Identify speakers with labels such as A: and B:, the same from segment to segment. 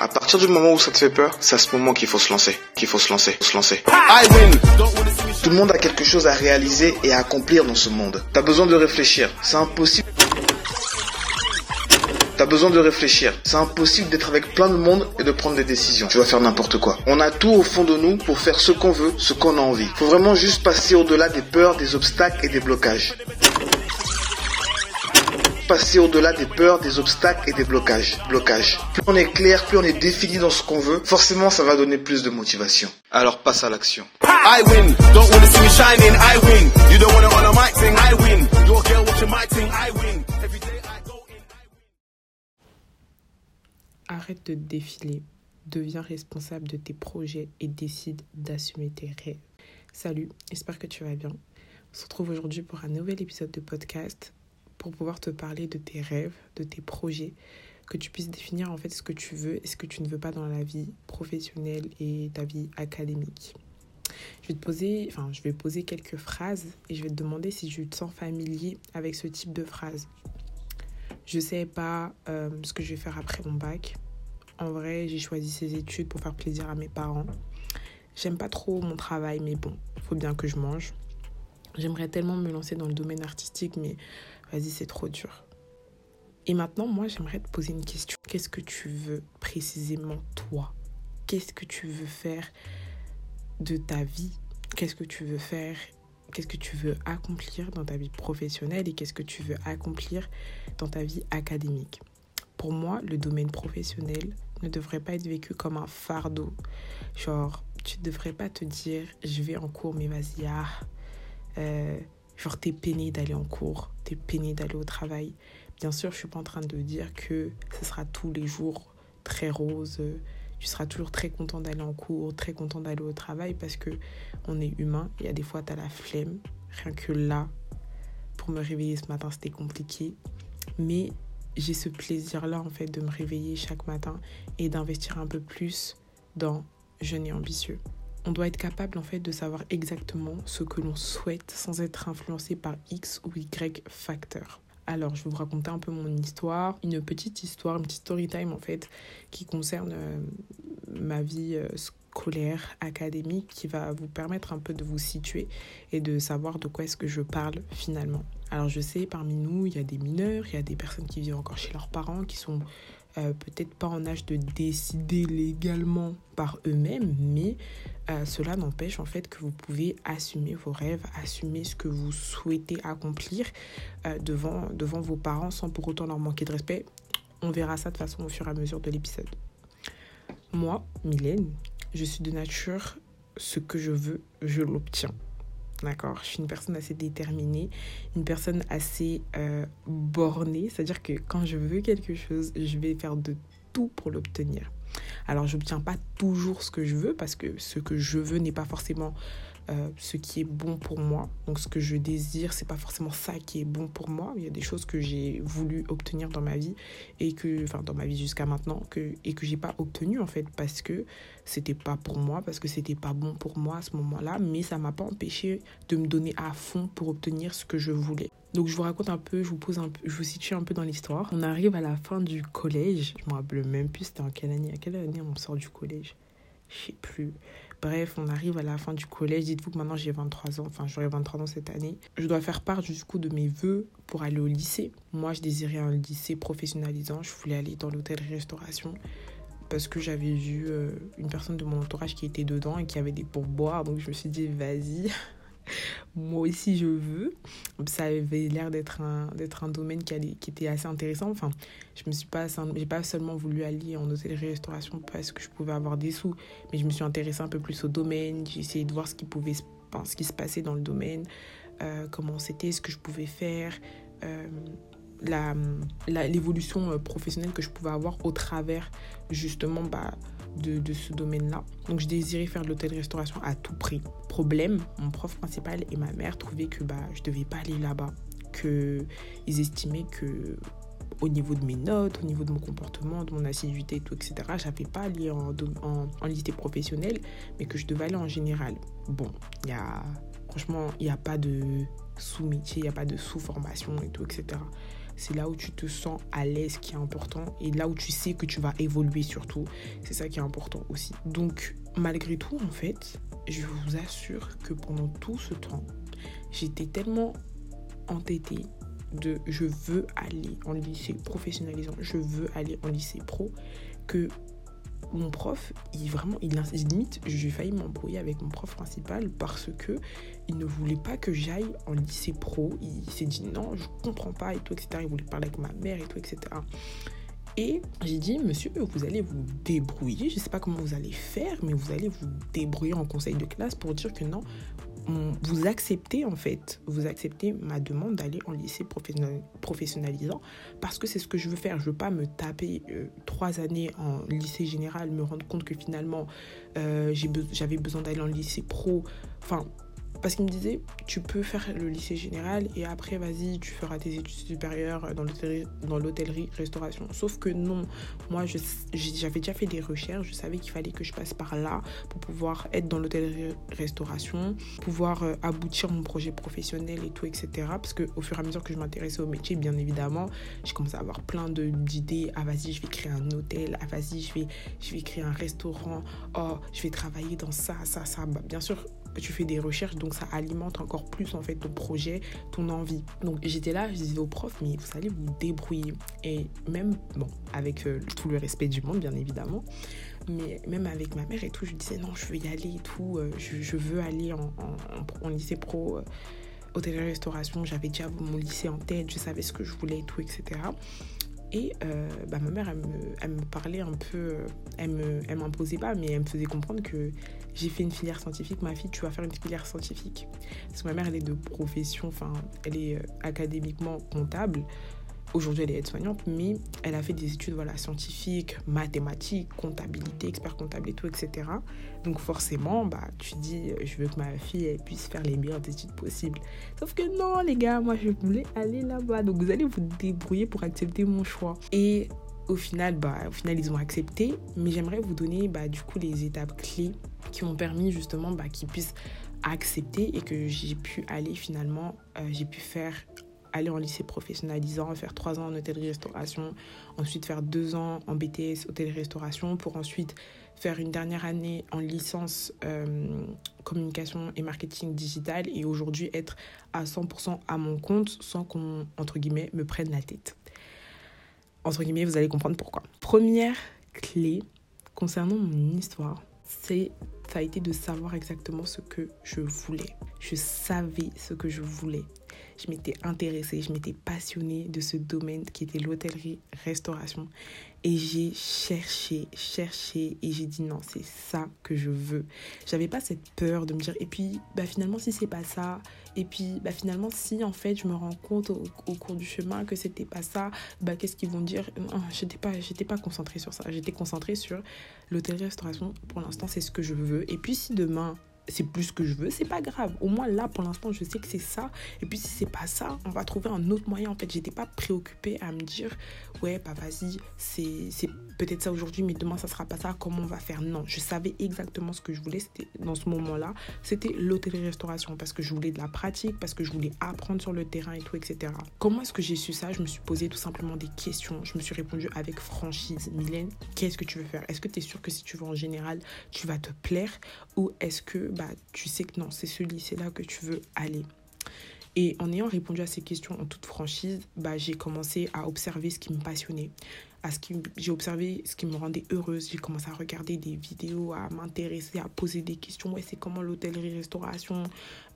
A: À partir du moment où ça te fait peur, c'est à ce moment qu'il faut se lancer, qu'il faut se lancer, se lancer. Tout le monde a quelque chose à réaliser et à accomplir dans ce monde. T'as besoin de réfléchir. C'est impossible. T'as besoin de réfléchir. C'est impossible d'être avec plein de monde et de prendre des décisions. Tu vas faire n'importe quoi. On a tout au fond de nous pour faire ce qu'on veut, ce qu'on a envie. Faut vraiment juste passer au-delà des peurs, des obstacles et des blocages. Passer au-delà des peurs, des obstacles et des blocages. Blocages. Plus on est clair, plus on est défini dans ce qu'on veut, forcément ça va donner plus de motivation. Alors passe à l'action.
B: Arrête de défiler, deviens responsable de tes projets et décide d'assumer tes rêves. Salut, j'espère que tu vas bien. On se retrouve aujourd'hui pour un nouvel épisode de podcast pour pouvoir te parler de tes rêves, de tes projets, que tu puisses définir en fait ce que tu veux et ce que tu ne veux pas dans la vie professionnelle et ta vie académique. Je vais te poser, enfin, je vais poser quelques phrases et je vais te demander si tu te sens familier avec ce type de phrases. Je sais pas euh, ce que je vais faire après mon bac. En vrai, j'ai choisi ces études pour faire plaisir à mes parents. J'aime pas trop mon travail, mais bon, faut bien que je mange. J'aimerais tellement me lancer dans le domaine artistique, mais vas-y, c'est trop dur. Et maintenant, moi, j'aimerais te poser une question. Qu'est-ce que tu veux précisément, toi? Qu'est-ce que tu veux faire de ta vie? Qu'est-ce que tu veux faire? Qu'est-ce que tu veux accomplir dans ta vie professionnelle et qu'est-ce que tu veux accomplir dans ta vie académique? Pour moi, le domaine professionnel ne devrait pas être vécu comme un fardeau. Genre, tu ne devrais pas te dire, je vais en cours, mais vas-y, ah, euh, genre, t'es peiné d'aller en cours, t'es peiné d'aller au travail. Bien sûr, je suis pas en train de dire que ce sera tous les jours très rose. Tu seras toujours très content d'aller en cours, très content d'aller au travail parce que on est humain. Il y a des fois, tu as la flemme. Rien que là, pour me réveiller ce matin, c'était compliqué. Mais j'ai ce plaisir-là, en fait, de me réveiller chaque matin et d'investir un peu plus dans jeune et ambitieux. On doit être capable, en fait, de savoir exactement ce que l'on souhaite sans être influencé par X ou Y facteurs. Alors, je vais vous raconter un peu mon histoire, une petite histoire, une petite story time en fait, qui concerne euh, ma vie euh, scolaire, académique, qui va vous permettre un peu de vous situer et de savoir de quoi est-ce que je parle finalement. Alors, je sais, parmi nous, il y a des mineurs, il y a des personnes qui vivent encore chez leurs parents, qui sont euh, peut-être pas en âge de décider légalement par eux-mêmes, mais euh, cela n'empêche en fait que vous pouvez assumer vos rêves, assumer ce que vous souhaitez accomplir euh, devant, devant vos parents sans pour autant leur manquer de respect. On verra ça de façon au fur et à mesure de l'épisode. Moi, Mylène, je suis de nature, ce que je veux, je l'obtiens. D'accord Je suis une personne assez déterminée, une personne assez euh, bornée. C'est-à-dire que quand je veux quelque chose, je vais faire de tout pour l'obtenir. Alors, je n'obtiens pas toujours ce que je veux parce que ce que je veux n'est pas forcément euh, ce qui est bon pour moi. Donc, ce que je désire, c'est pas forcément ça qui est bon pour moi. Il y a des choses que j'ai voulu obtenir dans ma vie et que, enfin, dans ma vie jusqu'à maintenant, que, et que j'ai pas obtenu en fait parce que c'était pas pour moi, parce que c'était pas bon pour moi à ce moment-là. Mais ça m'a pas empêché de me donner à fond pour obtenir ce que je voulais. Donc je vous raconte un peu, je vous pose un peu, je vous situe un peu dans l'histoire. On arrive à la fin du collège. Je me rappelle même plus c'était en quelle année. À quelle année on sort du collège Je sais plus. Bref, on arrive à la fin du collège. Dites-vous que maintenant j'ai 23 ans, enfin j'aurai 23 ans cette année. Je dois faire part du coup de mes voeux pour aller au lycée. Moi, je désirais un lycée professionnalisant. Je voulais aller dans l'hôtellerie-restauration parce que j'avais vu euh, une personne de mon entourage qui était dedans et qui avait des pourboires. Donc je me suis dit, vas-y, moi aussi je veux. Ça avait l'air d'être un, d'être un domaine qui, était assez intéressant. Enfin, je me suis pas, j'ai pas seulement voulu aller en hôtellerie-restauration parce que je pouvais avoir des sous, mais je me suis intéressée un peu plus au domaine. J'ai essayé de voir ce qui pouvait, enfin, ce qui se passait dans le domaine, euh, comment c'était, ce que je pouvais faire. Euh, la, l'évolution euh, professionnelle que je pouvais avoir au travers justement bah, de, ce domaine-là. Donc je désirais faire de l'hôtel-restauration à tout prix. Problème, mon prof principal et ma mère trouvaient que bah, je devais pas aller là-bas, qu'ils estimaient que au niveau de mes notes, au niveau de mon comportement, de mon assiduité et tout, etc. J'avais pas à aller en, en, en lycée professionnel, mais que je devais aller en général. Bon, il y a Franchement, il n'y a pas de sous-métier, il n'y a pas de sous-formation et tout, etc. C'est là où tu te sens à l'aise qui est important et là où tu sais que tu vas évoluer surtout. C'est ça qui est important aussi. Donc, malgré tout, en fait, je vous assure que pendant tout ce temps, j'étais tellement entêtée de je veux aller en lycée professionnalisant, je veux aller en lycée pro, que mon prof, il vraiment, il, limite, j'ai failli m'embrouiller avec mon prof principal parce que il ne voulait pas que j'aille en lycée pro. Il s'est dit non, je comprends pas et tout, etc. Il voulait parler avec ma mère et tout, etc. Et j'ai dit, monsieur, vous allez vous débrouiller. Je ne sais pas comment vous allez faire, mais vous allez vous débrouiller en conseil de classe pour dire que non, vous acceptez en fait, vous acceptez ma demande d'aller en lycée professionnalisant parce que c'est ce que je veux faire. Je veux pas me taper euh, trois années en lycée général, me rendre compte que finalement euh, j'avais besoin d'aller en lycée pro. Enfin, parce qu'il me disait, tu peux faire le lycée général et après, vas-y, tu feras tes études supérieures dans l'hôtellerie-restauration. Sauf que non, moi, j'avais déjà fait des recherches, je savais qu'il fallait que je passe par là pour pouvoir être dans l'hôtellerie-restauration, pouvoir euh, aboutir mon projet professionnel et tout, etc. Parce qu'au fur et à mesure que je m'intéressais au métier, bien évidemment, j'ai commencé à avoir plein d'idées. Ah, vas-y, je vais créer un hôtel. Ah, vas-y, je vais, je vais créer un restaurant. Oh, je vais travailler dans ça, ça, ça. Bah, bien sûr, tu fais des recherches, donc ça alimente encore plus en fait ton projet, ton envie. Donc j'étais là, je disais au prof, mais vous allez vous débrouiller. Et même, bon, avec euh, tout le respect du monde, bien évidemment, mais même avec ma mère et tout, je disais non, je veux y aller et tout, euh, je, veux aller en, lycée pro. Euh, hôtellerie-restauration, j'avais déjà mon lycée en tête, je savais ce que je voulais et tout, etc. Et bah, ma mère, elle me, elle me, parlait un peu, elle ne elle m'imposait pas, mais elle me faisait comprendre que j'ai fait une filière scientifique, ma fille, tu vas faire une filière scientifique. Parce que ma mère, elle est de profession, enfin, elle est euh, académiquement comptable. Aujourd'hui, elle est aide-soignante, mais elle a fait des études voilà, scientifiques, mathématiques, comptabilité, expert comptable et tout, etc. Donc forcément, bah, tu dis, je veux que ma fille puisse faire les meilleures études possibles. Sauf que non, les gars, moi, je voulais aller là-bas. Donc vous allez vous débrouiller pour accepter mon choix. Et au final, bah, au final, ils ont accepté. Mais j'aimerais vous donner bah, du coup les étapes clés qui m'ont permis justement bah, qu'ils puissent accepter et que j'ai pu aller finalement, euh, j'ai pu faire aller en lycée professionnalisant, faire trois ans en hôtellerie-restauration, ensuite faire deux ans en BTS hôtellerie-restauration pour ensuite faire une dernière année en licence euh, communication et marketing digital et aujourd'hui être à 100% à mon compte sans qu'on, entre guillemets, me prenne la tête. Entre guillemets, vous allez comprendre pourquoi. Première clé concernant mon histoire, c'est ça a été de savoir exactement ce que je voulais. Je savais ce que je voulais. Je m'étais intéressée, je m'étais passionnée de ce domaine qui était l'hôtellerie-restauration. Et j'ai cherché, cherché et j'ai dit non, c'est ça que je veux. J'avais pas cette peur de me dire et puis bah finalement si c'est pas ça et puis bah finalement si en fait je me rends compte au, cours du chemin que c'était pas ça, bah qu'est-ce qu'ils vont dire? Non, j'étais pas j'étais pas concentrée sur ça. J'étais concentrée sur l'hôtellerie-restauration. Pour l'instant, c'est ce que je veux. Et puis si demain c'est plus ce que je veux, c'est pas grave. Au moins là, pour l'instant, je sais que c'est ça. Et puis si c'est pas ça, on va trouver un autre moyen. En fait, j'étais pas préoccupée à me dire, ouais, bah vas-y, c'est peut-être ça aujourd'hui, mais demain ça sera pas ça. Comment on va faire? Non, je savais exactement ce que je voulais. C'était dans ce moment-là, c'était l'hôtellerie-restauration parce que je voulais de la pratique, parce que je voulais apprendre sur le terrain et tout, etc. Comment est-ce que j'ai su ça? Je me suis posé tout simplement des questions. Je me suis répondu avec franchise. Mylène, qu'est-ce que tu veux faire? Est-ce que tu es sûr que si tu vas en général, tu vas te plaire? Ou est-ce que bah, tu sais que non, c'est ce lycée-là que tu veux aller. Et en ayant répondu à ces questions en toute franchise, bah, j'ai commencé à observer ce qui me passionnait à ce qui j'ai observé ce qui me rendait heureuse. J'ai commencé à regarder des vidéos à m'intéresser à poser des questions. Ouais c'est comment l'hôtellerie restauration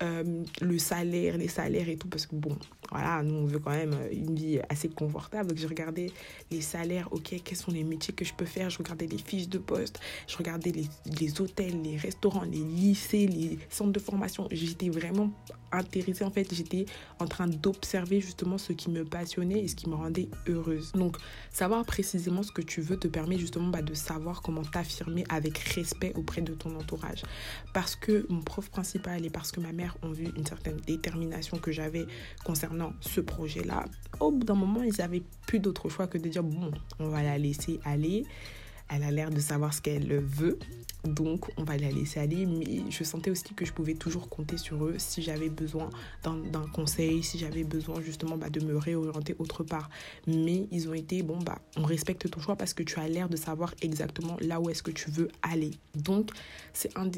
B: euh, le salaire les salaires et tout. Parce que bon voilà nous on veut quand même une vie assez confortable. Donc j'ai regardé les salaires ok quels sont les métiers que je peux faire? Je regardais les fiches de poste. Je regardais les, les hôtels les restaurants les lycées les centres de formation. J'étais vraiment intéressée en fait. J'étais en train d'observer justement ce qui me passionnait et ce qui me rendait heureuse. Donc savoir précisément ce que tu veux te permet justement bah, de savoir comment t'affirmer avec respect auprès de ton entourage. Parce que mon prof principal et parce que ma mère ont vu une certaine détermination que j'avais concernant ce projet-là, au bout d'un moment, ils n'avaient plus d'autre choix que de dire, bon, on va la laisser aller elle a l'air de savoir ce qu'elle veut. Donc, on va la laisser aller. Mais je sentais aussi que je pouvais toujours compter sur eux si j'avais besoin d'un conseil, si j'avais besoin justement bah, de me réorienter autre part. Mais ils ont été, bon, bah, on respecte ton choix parce que tu as l'air de savoir exactement là où est-ce que tu veux aller. Donc, c'est un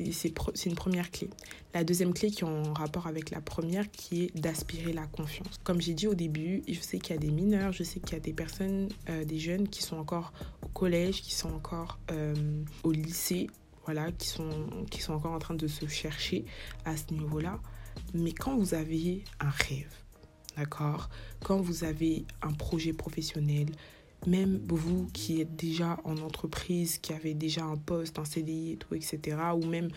B: une première clé. La deuxième clé qui est en rapport avec la première, qui est d'aspirer la confiance. Comme j'ai dit au début, je sais qu'il y a des mineurs, je sais qu'il y a des personnes, euh, des jeunes qui sont encore au collège, qui sont encore euh, au lycée voilà, qui sont, qui sont encore en train de se chercher à ce niveau-là. Mais quand vous avez un rêve, d'accord? Quand vous avez un projet professionnel, même vous qui êtes déjà en entreprise, qui avez déjà un poste, un CDI et tout, etc., ou même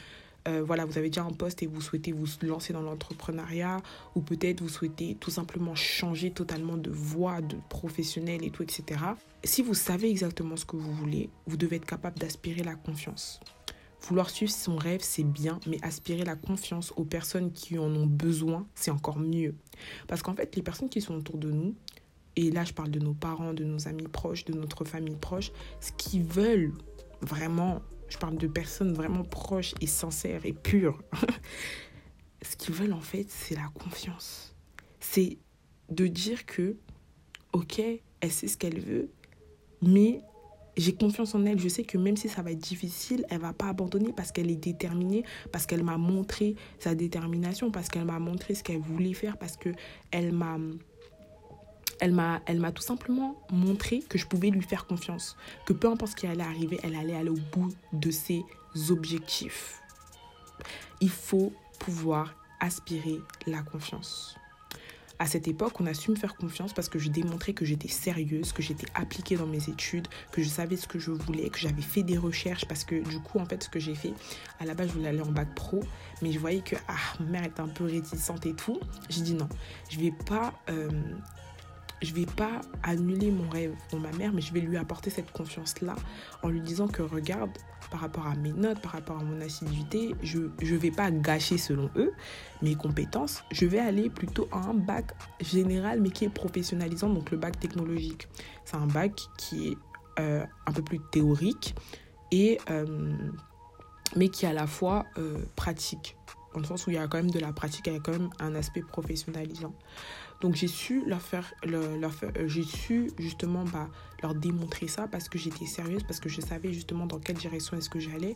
B: euh, voilà, vous avez déjà un poste et vous souhaitez vous lancer dans l'entrepreneuriat, ou peut-être vous souhaitez tout simplement changer totalement de voie, de professionnel et tout, etc. Si vous savez exactement ce que vous voulez, vous devez être capable d'aspirer la confiance. Vouloir suivre son rêve, c'est bien, mais aspirer la confiance aux personnes qui en ont besoin, c'est encore mieux. Parce qu'en fait, les personnes qui sont autour de nous, et là je parle de nos parents, de nos amis proches, de notre famille proche, ce qu'ils veulent vraiment, je parle de personnes vraiment proches et sincères et pures, ce qu'ils veulent en fait, c'est la confiance. C'est de dire que, ok, elle sait ce qu'elle veut, mais j'ai confiance en elle. Je sais que même si ça va être difficile, elle va pas abandonner parce qu'elle est déterminée, parce qu'elle m'a montré sa détermination, parce qu'elle m'a montré ce qu'elle voulait faire, parce que elle m'a elle m'a elle m'a tout simplement montré que je pouvais lui faire confiance, que peu importe ce qui allait arriver, elle allait aller au bout de ses objectifs. Il faut pouvoir aspirer la confiance à cette époque, on a su me faire confiance parce que je démontrais que j'étais sérieuse, que j'étais appliquée dans mes études, que je savais ce que je voulais, que j'avais fait des recherches parce que du coup, en fait, ce que j'ai fait, à la base, je voulais aller en bac pro, mais je voyais que ah, ma mère était un peu réticente et tout. J'ai dit non, je vais pas. Euh, je vais pas annuler mon rêve pour ma mère, mais je vais lui apporter cette confiance-là en lui disant que regarde, par rapport à mes notes, par rapport à mon assiduité, je ne vais pas gâcher selon eux mes compétences. Je vais aller plutôt à un bac général, mais qui est professionnalisant, donc le bac technologique. C'est un bac qui est euh, un peu plus théorique, et, euh, mais qui est à la fois euh, pratique, dans le sens où il y a quand même de la pratique, il y a quand même un aspect professionnalisant. Donc j'ai su leur faire, leur, euh, j'ai su justement bah, leur démontrer ça parce que j'étais sérieuse, parce que je savais justement dans quelle direction est-ce que j'allais.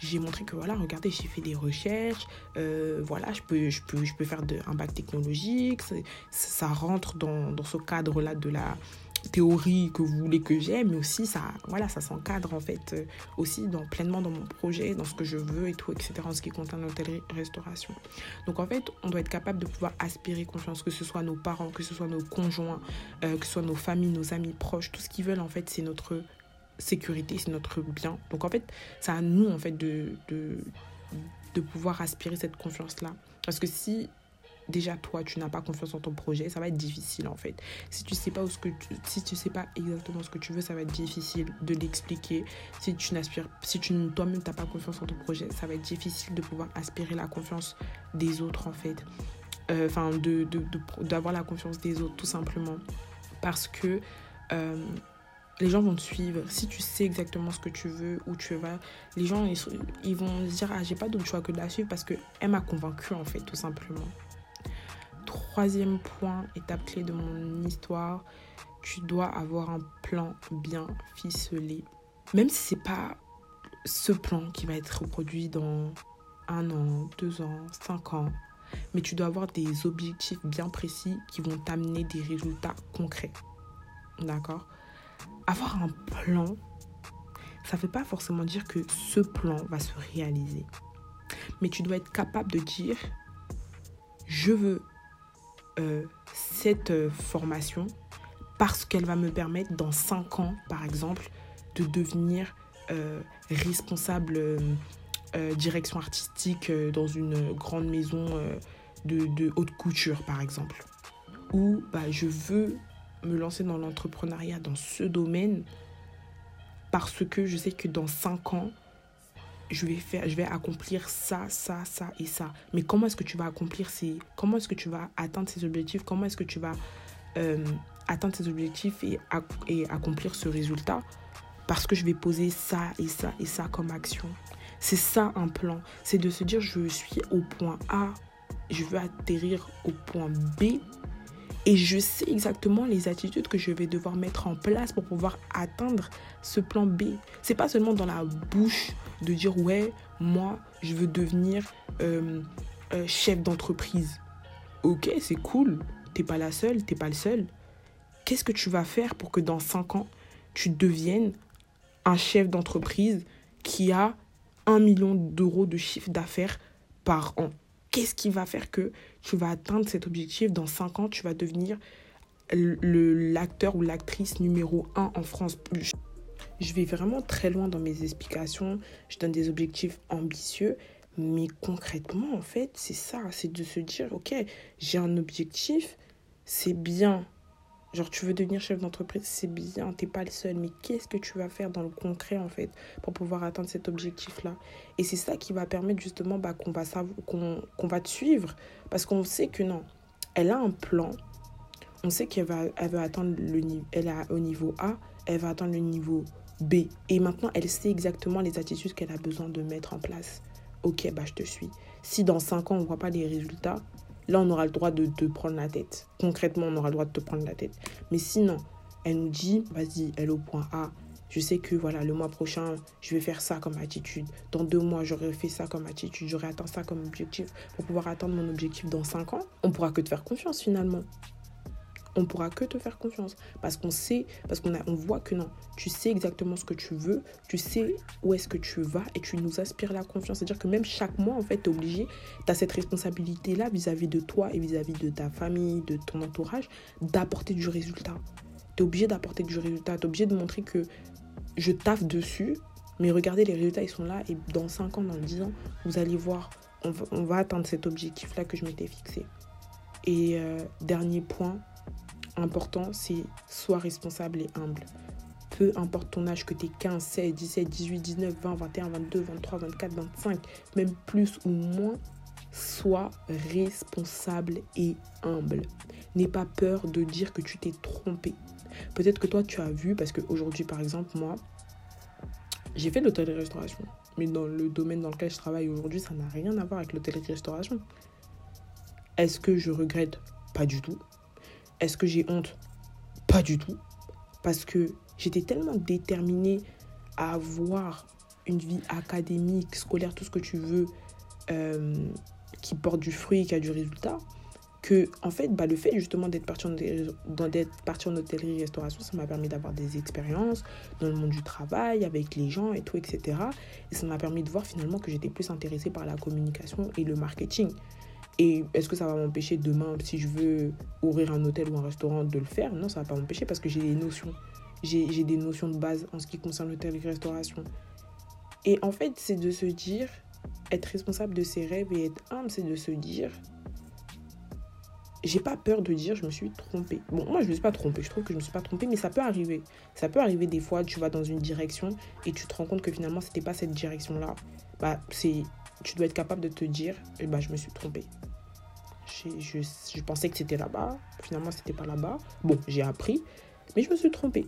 B: J'ai montré que voilà, regardez, j'ai fait des recherches, euh, voilà, je peux, je peux, je peux faire de, un bac technologique, ça, rentre dans, dans ce cadre-là de la, théorie que vous voulez que j'aime, mais aussi ça, voilà, ça s'encadre en fait euh, aussi dans, pleinement dans mon projet, dans ce que je veux et tout, etc. en ce qui concerne l'hôtellerie-restauration. Donc en fait, on doit être capable de pouvoir aspirer confiance, que ce soit nos parents, que ce soit nos conjoints, euh, que ce soit nos familles, nos amis proches, tout ce qu'ils veulent en fait, c'est notre sécurité, c'est notre bien. Donc en fait, c'est à nous en fait de, de, de pouvoir aspirer cette confiance-là. Parce que si déjà toi tu n'as pas confiance en ton projet, ça va être difficile en fait. Si tu sais pas où ce que si tu sais pas exactement ce que tu veux, ça va être difficile de l'expliquer. Si tu n'aspires si tu toi-même t'as pas confiance en ton projet, ça va être difficile de pouvoir aspirer la confiance des autres en fait. Euh, enfin de d'avoir la confiance des autres tout simplement parce que euh, les gens vont te suivre. Si tu sais exactement ce que tu veux, où tu vas, les gens, ils, vont se dire, ah, j'ai pas d'autre choix que de la suivre parce qu'elle m'a convaincu, en fait, tout simplement troisième point, étape clé de mon histoire, tu dois avoir un plan bien ficelé. Même si c'est pas ce plan qui va être reproduit dans un an, deux ans, cinq ans, mais tu dois avoir des objectifs bien précis qui vont t'amener des résultats concrets. D'accord? Avoir un plan, ça ne veut pas forcément dire que ce plan va se réaliser. Mais tu dois être capable de dire, je veux euh, cette euh, formation parce qu'elle va me permettre dans 5 ans, par exemple, de devenir euh, responsable direction artistique dans une grande maison de, haute couture, par exemple. Ou bah, je veux me lancer dans l'entrepreneuriat dans ce domaine parce que je sais que dans 5 ans, je vais faire, je vais accomplir ça, ça, ça et ça. Mais comment est-ce que tu vas accomplir ces, comment est-ce que tu vas atteindre ces objectifs? Comment est-ce que tu vas euh, atteindre ces objectifs et, et accomplir ce résultat? Parce que je vais poser ça et ça et ça comme action. C'est ça un plan. C'est de se dire je suis au point A, je veux atterrir au point B et je sais exactement les attitudes que je vais devoir mettre en place pour pouvoir atteindre ce plan B. C'est pas seulement dans la bouche de dire ouais, moi je veux devenir euh, euh, chef d'entreprise. Ok, c'est cool. T'es pas la seule, t'es pas le seul. Qu'est-ce que tu vas faire pour que dans 5 ans, tu deviennes un chef d'entreprise qui a un million d'euros de chiffre d'affaires par an? Qu'est-ce qui va faire que tu vas atteindre cet objectif dans 5 ans Tu vas devenir l'acteur ou l'actrice numéro 1 en France. Je vais vraiment très loin dans mes explications. Je donne des objectifs ambitieux. Mais concrètement, en fait, c'est ça. C'est de se dire, OK, j'ai un objectif. C'est bien. Genre, tu veux devenir chef d'entreprise, c'est bien, t'es pas le seul, mais qu'est-ce que tu vas faire dans le concret, en fait, pour pouvoir atteindre cet objectif-là? Et c'est ça qui va permettre justement bah, qu'on va, qu'on va te suivre, parce qu'on sait que non, elle a un plan, on sait qu'elle va, elle va atteindre le elle est au niveau A, elle va atteindre le niveau B, et maintenant, elle sait exactement les attitudes qu'elle a besoin de mettre en place. Ok, bah, je te suis. Si dans 5 ans, on voit pas les résultats, là, on aura le droit de te prendre la tête. Concrètement, on aura le droit de te prendre la tête. Mais sinon, elle nous dit, vas-y, elle au point A. Je sais que voilà, le mois prochain, je vais faire ça comme attitude. Dans deux mois, j'aurai fait ça comme attitude. J'aurai atteint ça comme objectif. Pour pouvoir atteindre mon objectif dans cinq ans, on pourra que te faire confiance finalement on pourra que te faire confiance. Parce qu'on sait, parce qu'on on voit que non, tu sais exactement ce que tu veux, tu sais où est-ce que tu vas et tu nous aspires la confiance. C'est-à-dire que même chaque mois, en fait, tu es obligé, tu as cette responsabilité-là vis-à-vis de toi et vis-à-vis de ta famille, de ton entourage, d'apporter du résultat. Tu es obligé d'apporter du résultat, tu es obligé de montrer que je taffe dessus, mais regardez, les résultats, ils sont là et dans 5 ans, dans 10 ans, vous allez voir, on va, atteindre cet objectif-là que je m'étais fixé. Et euh, dernier point, important, c'est sois responsable et humble. Peu importe ton âge, que tu es 15, 16, 17, 18, 19, 20, 21, 22, 23, 24, 25, même plus ou moins, sois responsable et humble. N'aie pas peur de dire que tu t'es trompé. Peut-être que toi, tu as vu, parce qu'aujourd'hui, par exemple, moi, j'ai fait l'hôtellerie-restauration. Mais dans le domaine dans lequel je travaille aujourd'hui, ça n'a rien à voir avec l'hôtellerie-restauration. Est-ce que je regrette? Pas du tout. Est-ce que j'ai honte? Pas du tout. Parce que j'étais tellement déterminée à avoir une vie académique, scolaire, tout ce que tu veux, euh, qui porte du fruit, qui a du résultat, que en fait, bah, le fait justement d'être parti en, hôtellerie-restauration, ça m'a permis d'avoir des expériences dans le monde du travail, avec les gens et tout, etc. Et ça m'a permis de voir finalement que j'étais plus intéressée par la communication et le marketing. Et est-ce que ça va m'empêcher demain, si je veux ouvrir un hôtel ou un restaurant, de le faire? Non, ça va pas m'empêcher parce que j'ai des notions. J'ai des notions de base en ce qui concerne l'hôtel et restauration. Et en fait, c'est de se dire, être responsable de ses rêves et être humble, c'est de se dire, j'ai pas peur de dire je me suis trompée. Bon, moi je me suis pas trompée, je trouve que je me suis pas trompée, mais ça peut arriver. Ça peut arriver des fois, tu vas dans une direction et tu te rends compte que finalement c'était pas cette direction-là. Bah, c'est tu dois être capable de te dire, eh ben, je me suis trompée. Je, je, pensais que c'était là-bas, finalement c'était pas là-bas. Bon, j'ai appris, mais je me suis trompée.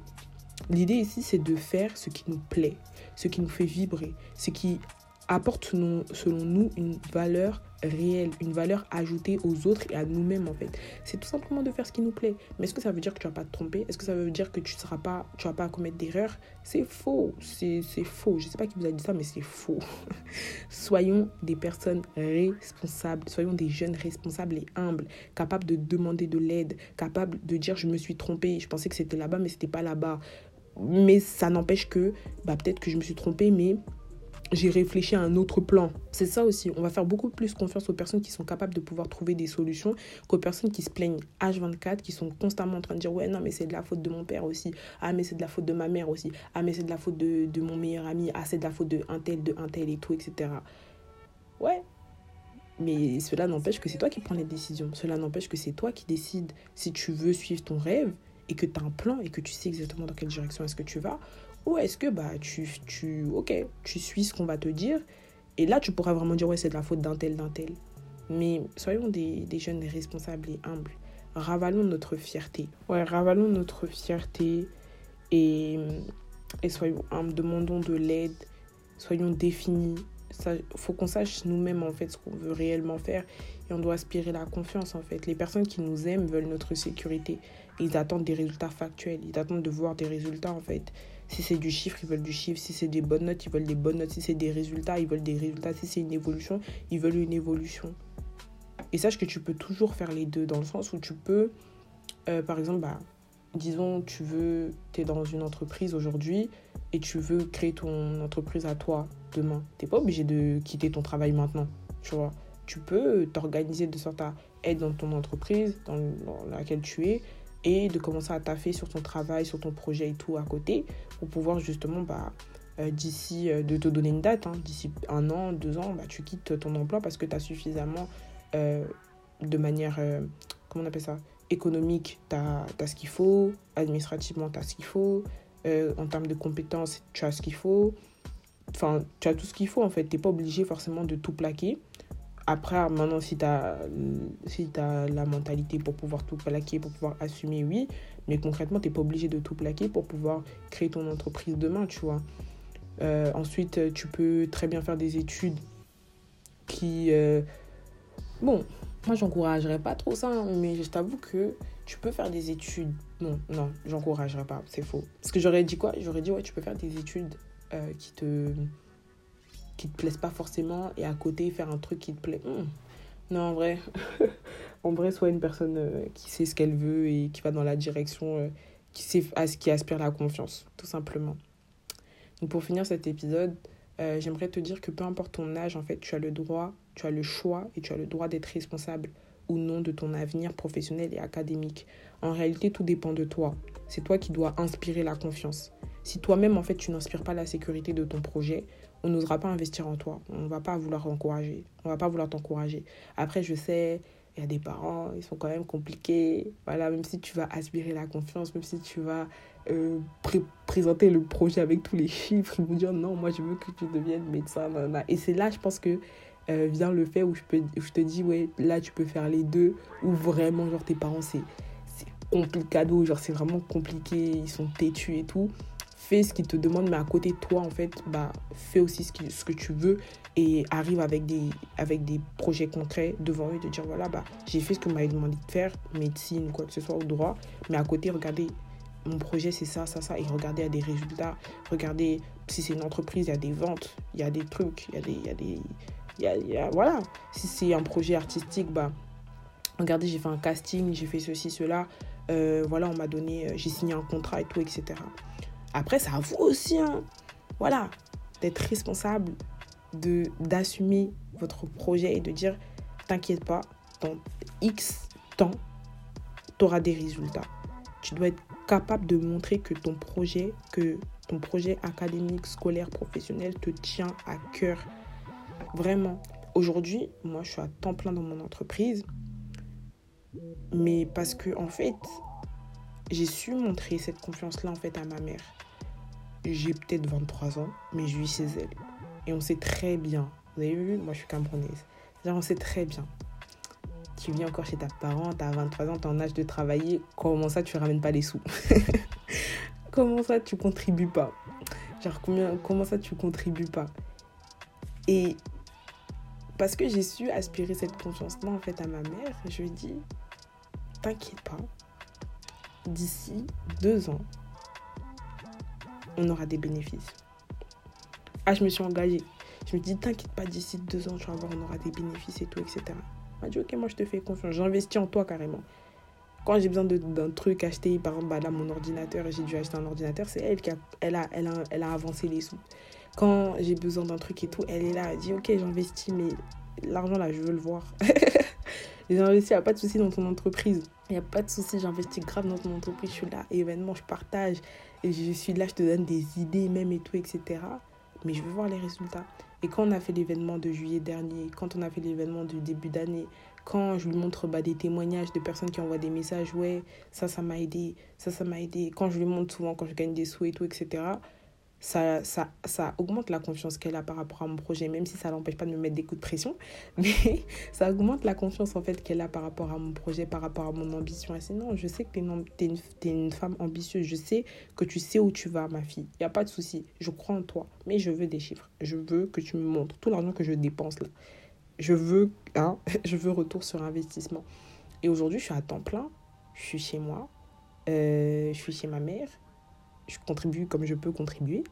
B: L'idée ici, c'est de faire ce qui nous plaît, ce qui nous fait vibrer, ce qui apporte selon nous une valeur réelle, une valeur ajoutée aux autres et à nous-mêmes en fait. C'est tout simplement de faire ce qui nous plaît. Mais est-ce que ça veut dire que tu vas pas te tromper? Est-ce que ça veut dire que tu seras pas, tu vas pas commettre d'erreurs C'est faux, c'est faux. Je sais pas qui vous a dit ça, mais c'est faux. soyons des personnes responsables, soyons des jeunes responsables et humbles, capables de demander de l'aide, capables de dire je me suis trompé, je pensais que c'était là-bas, mais c'était pas là-bas. Mais ça n'empêche que, bah, peut-être que je me suis trompée, mais j'ai réfléchi à un autre plan. C'est ça aussi, on va faire beaucoup plus confiance aux personnes qui sont capables de pouvoir trouver des solutions qu'aux personnes qui se plaignent H24, qui sont constamment en train de dire ouais non mais c'est de la faute de mon père aussi, ah mais c'est de la faute de ma mère aussi, ah mais c'est de la faute de, de mon meilleur ami, ah c'est de la faute de un tel, de un tel et tout, etc. Ouais, mais cela n'empêche que c'est toi qui prends les décisions. Cela n'empêche que c'est toi qui décides si tu veux suivre ton rêve et que tu as un plan et que tu sais exactement dans quelle direction est-ce que tu vas ou est-ce que bah tu, tu ok tu suis ce qu'on va te dire et là tu pourras vraiment dire ouais c'est de la faute d'un tel d'un tel mais soyons des, des, jeunes responsables et humbles ravalons notre fierté ouais ravalons notre fierté et et soyons humbles, demandons de l'aide, soyons définis. Il faut qu'on sache nous-mêmes en fait ce qu'on veut réellement faire et on doit aspirer la confiance en fait. Les personnes qui nous aiment veulent notre sécurité. Ils attendent des résultats factuels, ils attendent de voir des résultats en fait. Si c'est du chiffre, ils veulent du chiffre. Si c'est des bonnes notes, ils veulent des bonnes notes. Si c'est des résultats, ils veulent des résultats. Si c'est une évolution, ils veulent une évolution. Et sache que tu peux toujours faire les deux dans le sens où tu peux, euh, par exemple, bah, disons, tu veux, tu es dans une entreprise aujourd'hui et tu veux créer ton entreprise à toi demain. Tu n'es pas obligé de quitter ton travail maintenant, tu vois. Tu peux t'organiser de sorte à être dans ton entreprise dans, laquelle tu es et de commencer à taffer sur ton travail, sur ton projet et tout à côté pour pouvoir justement, bah, euh, d'ici, euh, de te donner une date, hein, d'ici un an, deux ans, bah, tu quittes ton emploi parce que tu as suffisamment, euh, de manière, comment on appelle ça, économique, tu as, ce qu'il faut, administrativement, tu as ce qu'il faut, en termes de compétences, tu as ce qu'il faut, enfin, tu as tout ce qu'il faut en fait, tu n'es pas obligé forcément de tout plaquer. Après, maintenant, si tu as, si la mentalité pour pouvoir tout plaquer, pour pouvoir assumer, oui. Mais concrètement, tu n'es pas obligé de tout plaquer pour pouvoir créer ton entreprise demain, tu vois. Euh, ensuite, tu peux très bien faire des études qui... Euh, bon, moi, j'encouragerais pas trop ça, hein, mais je t'avoue que tu peux faire des études... Non, non, j'encouragerais pas, c'est faux. Parce que j'aurais dit quoi? J'aurais dit, ouais, tu peux faire des études euh, qui te qui te plaisent pas forcément et à côté faire un truc qui te plaît. Hmm. Non, en vrai, en vrai, soit une personne euh, qui sait ce qu'elle veut et qui va dans la direction euh, qui, sait, qui aspire la confiance, tout simplement. Donc pour finir cet épisode, euh, j'aimerais te dire que peu importe ton âge, en fait, tu as le droit, tu as le choix et tu as le droit d'être responsable ou non de ton avenir professionnel et académique. En réalité, tout dépend de toi. C'est toi qui dois inspirer la confiance. Si toi-même, en fait, tu n'inspires pas la sécurité de ton projet, on n'osera pas investir en toi. On ne va pas vouloir encourager. On va pas vouloir t'encourager. Après, je sais, il y a des parents, ils sont quand même compliqués. Voilà, même si tu vas aspirer la confiance, même si tu vas euh, présenter le projet avec tous les chiffres, ils vont dire non, moi je veux que tu deviennes médecin. Et c'est là, je pense que euh, vient le fait où je, peux, je te dis, ouais, là tu peux faire les deux, ou vraiment, genre tes parents, c'est complicado, genre c'est vraiment compliqué, ils sont têtus et tout fais ce qu'il te demande, mais à côté de toi, en fait, bah, fais aussi ce, que tu veux et arrive avec des, avec des projets concrets devant eux, de dire voilà, bah, j'ai fait ce que m'avait demandé de faire, médecine, quoi que ce soit, au droit, mais à côté, regardez, mon projet c'est ça, ça, ça, et regardez, il y a des résultats, regardez, si c'est une entreprise, il y a des ventes, il y a des trucs, il y a des. Y a, voilà, si c'est un projet artistique, bah, regardez, j'ai fait un casting, j'ai fait ceci, cela, euh, voilà, on m'a donné, euh, j'ai signé un contrat et tout, etc. Après, c'est à vous aussi, hein. voilà, d'être responsable, d'assumer votre projet et de dire, t'inquiète pas, dans X temps, tu auras des résultats. Tu dois être capable de montrer que ton projet, que ton projet académique, scolaire, professionnel te tient à cœur. Vraiment. Aujourd'hui, moi, je suis à temps plein dans mon entreprise. Mais parce que, en fait, j'ai su montrer cette confiance-là, en fait, à ma mère j'ai peut-être 23 ans, mais je vis chez elle. Et on sait très bien, vous avez vu, moi je suis camerounaise. on sait très bien. Tu viens encore chez ta parent, tu as 23 ans, tu en âge de travailler, comment ça tu ramènes pas les sous Comment ça tu contribues pas Genre combien, comment ça tu contribues pas Et parce que j'ai su aspirer cette confiance-là en fait à ma mère, je lui dis, t'inquiète pas, d'ici deux ans, on aura des bénéfices. Ah, je me suis engagée. Je me dis, t'inquiète pas, d'ici deux ans, tu vas voir, on aura des bénéfices et tout, etc. Elle m'a dit, ok, moi je te fais confiance. J'investis en toi carrément. Quand j'ai besoin d'un truc acheté, par exemple, bah, là, mon ordinateur, j'ai dû acheter un ordinateur, c'est elle qui a, elle a, elle a, elle a avancé les sous. Quand j'ai besoin d'un truc et tout, elle est là, elle dit, ok, j'investis, mais l'argent là, je veux le voir. j'ai investi, il n'y a pas de souci dans ton entreprise. Il n'y a pas de souci, j'investis grave dans ton entreprise, je suis là, événement, je partage, je suis là, je te donne des idées même et tout, etc. Mais je veux voir les résultats. Et quand on a fait l'événement de juillet dernier, quand on a fait l'événement du début d'année, quand je lui montre bah, des témoignages de personnes qui envoient des messages, ouais, ça, ça m'a aidé, ça, ça m'a aidé. Quand je lui montre souvent, quand je gagne des sous et tout, etc., ça, ça, ça augmente la confiance qu'elle a par rapport à mon projet, même si ça l'empêche pas de me mettre des coups de pression. Mais ça augmente la confiance en fait qu'elle a par rapport à mon projet, par rapport à mon ambition. Elle dit non, je sais que tu es, es une femme ambitieuse, je sais que tu sais où tu vas, ma fille. Il n'y a pas de souci, je crois en toi, mais je veux des chiffres. Je veux que tu me montres tout l'argent que je dépense là. Je veux, hein, je veux retour sur investissement. Et aujourd'hui, je suis à temps plein, je suis chez moi, euh, je suis chez ma mère je contribue comme je peux contribuer.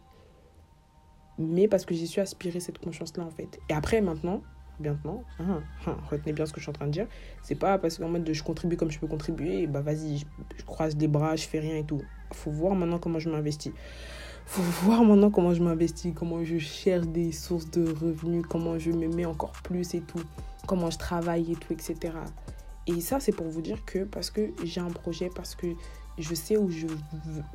B: Mais parce que j'ai su aspirer cette conscience-là, en fait. Et après, maintenant, maintenant, hein, hein, retenez bien ce que je suis en train de dire, c'est pas parce qu'en mode de je contribue comme je peux contribuer, bah vas-y, je, croise les bras, je fais rien et tout. Faut voir maintenant comment je m'investis. Faut voir maintenant comment je m'investis, comment je cherche des sources de revenus, comment je me mets encore plus et tout, comment je travaille et tout, etc. Et ça, c'est pour vous dire que parce que j'ai un projet, parce que je sais où je,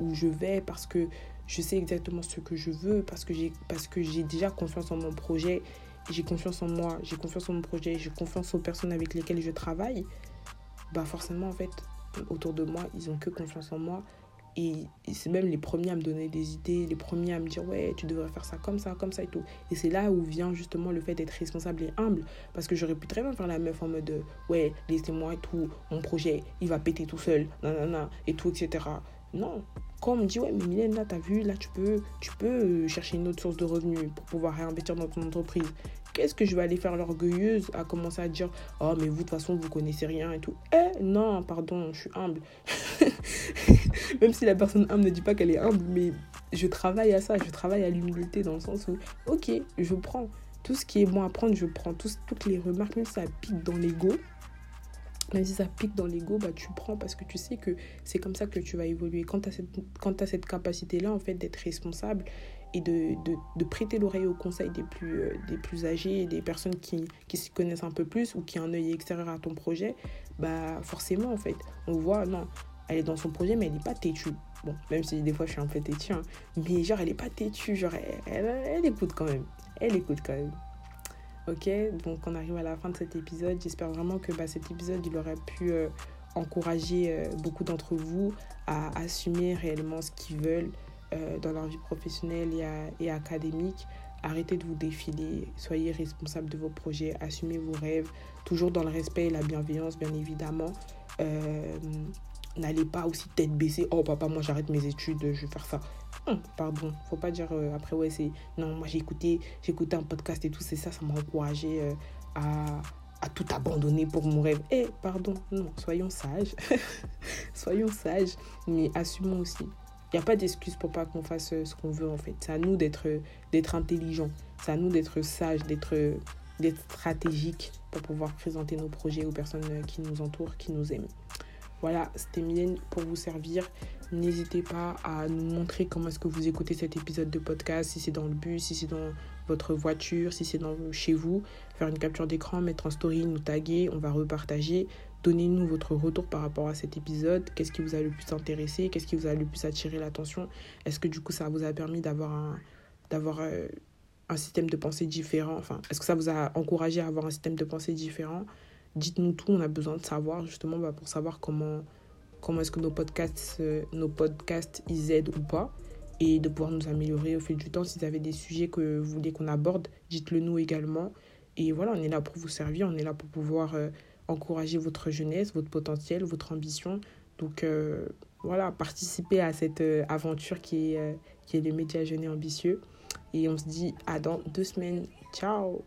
B: où je vais, parce que je sais exactement ce que je veux, parce que j'ai, parce que j'ai déjà confiance en mon projet, j'ai confiance en moi, j'ai confiance en mon projet, j'ai confiance aux personnes avec lesquelles je travaille, bah forcément, en fait, autour de moi, ils ont que confiance en moi. Et, c'est même les premiers à me donner des idées, les premiers à me dire ouais, tu devrais faire ça comme ça, comme ça et tout. Et c'est là où vient justement le fait d'être responsable et humble. Parce que j'aurais pu très bien faire la meuf en mode ouais, laissez-moi et tout, mon projet, il va péter tout seul, nanana, et tout, etc. Non. Quand on me dit ouais, mais Mylène, là, t'as vu, là, tu peux, tu peux euh, chercher une autre source de revenus pour pouvoir réinvestir dans ton entreprise. Qu'est-ce que je vais aller faire l'orgueilleuse à commencer à dire Oh, mais vous, de toute façon, vous connaissez rien et tout. Eh, non, pardon, je suis humble. Même si la personne humble ne dit pas qu'elle est humble, mais je travaille à ça, je travaille à l'humilité dans le sens où, ok, je prends tout ce qui est bon à prendre, je prends toutes les remarques, même si ça pique dans l'ego. Même si ça pique dans l'ego, bah, tu prends parce que tu sais que c'est comme ça que tu vas évoluer. Quand tu as cette, cette capacité-là, en fait, d'être responsable et de, de, de prêter l'oreille aux conseils des plus, euh, des plus âgés, des personnes qui, qui s'y connaissent un peu plus ou qui ont un œil extérieur à ton projet, bah forcément, en fait, on voit, non, elle est dans son projet, mais elle n'est pas têtue. Bon, même si des fois je suis un peu têtue, hein, mais genre elle n'est pas têtue, genre elle, écoute quand même. Elle écoute quand même. Ok, donc on arrive à la fin de cet épisode. J'espère vraiment que bah, cet épisode il aurait pu euh, encourager euh, beaucoup d'entre vous à assumer réellement ce qu'ils veulent euh, dans leur vie professionnelle et, académique. Arrêtez de vous défiler, soyez responsable de vos projets, assumez vos rêves, toujours dans le respect et la bienveillance, bien évidemment. N'allez pas aussi tête baissée. Oh papa, moi j'arrête mes études, je vais faire ça. Pardon, faut pas dire euh, après ouais c'est non moi j'ai écouté j'ai écouté un podcast et tout c'est ça ça m'a encouragé euh, à, à tout abandonner pour mon rêve. Eh pardon, non, soyons sages. soyons sages mais assumons aussi. Il n'y a pas d'excuse pour pas qu'on fasse euh, ce qu'on veut en fait. C'est à nous d'être d'être intelligent. C'est à nous d'être sage, d'être d'être stratégique pour pouvoir présenter nos projets aux personnes qui nous entourent, qui nous aiment. Voilà, c'était Mylène pour vous servir. N'hésitez pas à nous montrer comment est-ce que vous écoutez cet épisode de podcast, si c'est dans le bus, si c'est dans votre voiture, si c'est chez vous. Faire une capture d'écran, mettre en story, nous taguer, on va repartager. Donnez-nous votre retour par rapport à cet épisode. Qu'est-ce qui vous a le plus intéressé? Qu'est-ce qui vous a le plus attiré l'attention? Est-ce que du coup ça vous a permis d'avoir un, euh, un système de pensée différent? Enfin, est-ce que ça vous a encouragé à avoir un système de pensée différent? Dites-nous tout, on a besoin de savoir justement bah, pour savoir comment, comment est-ce que nos podcasts, euh, nos podcasts ils aident ou pas, et de pouvoir nous améliorer au fil du temps. Si vous avez des sujets que vous voulez qu'on aborde, dites-le nous également. Et voilà, on est là pour vous servir, on est là pour pouvoir euh, encourager votre jeunesse, votre potentiel, votre ambition. Donc euh, voilà, participez à cette aventure qui est, le média jeune et ambitieux. Et on se dit à dans deux semaines. Ciao